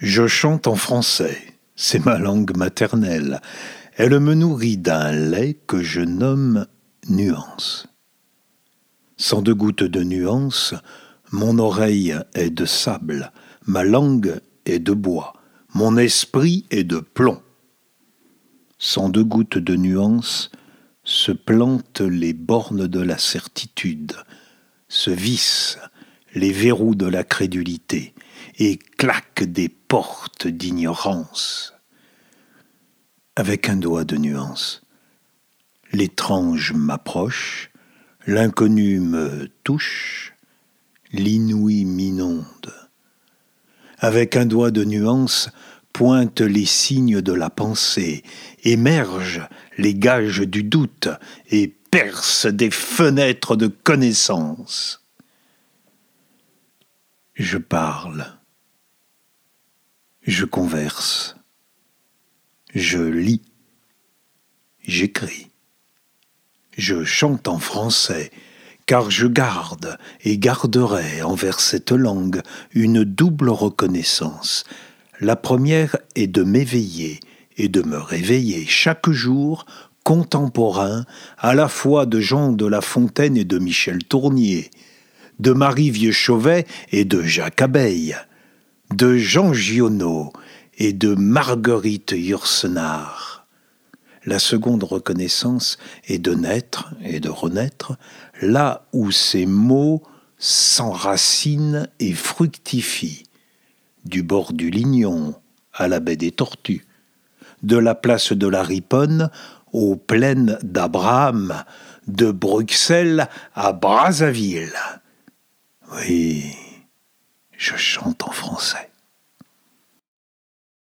Je chante en français, c'est ma langue maternelle. Elle me nourrit d'un lait que je nomme nuance. Sans deux gouttes de nuance, mon oreille est de sable, ma langue est de bois, mon esprit est de plomb. Sans deux gouttes de nuance, se plantent les bornes de la certitude, se vissent les verrous de la crédulité et claquent des portes d'ignorance. Avec un doigt de nuance, l'étrange m'approche, l'inconnu me touche, l'inouï m'inonde. Avec un doigt de nuance, pointent les signes de la pensée, émergent les gages du doute et percent des fenêtres de connaissance. Je parle, je converse, je lis, j'écris, je chante en français, car je garde et garderai envers cette langue une double reconnaissance. La première est de m'éveiller et de me réveiller chaque jour contemporain à la fois de Jean de La Fontaine et de Michel Tournier, de Marie Vieux-Chauvet et de Jacques Abeille, de Jean Giono et de Marguerite Yourcenar. La seconde reconnaissance est de naître et de renaître là où ces mots s'enracinent et fructifient, du bord du Lignon à la baie des Tortues, de la place de la Riponne aux plaines d'Abraham, de Bruxelles à Brazzaville. Oui, je chante en français.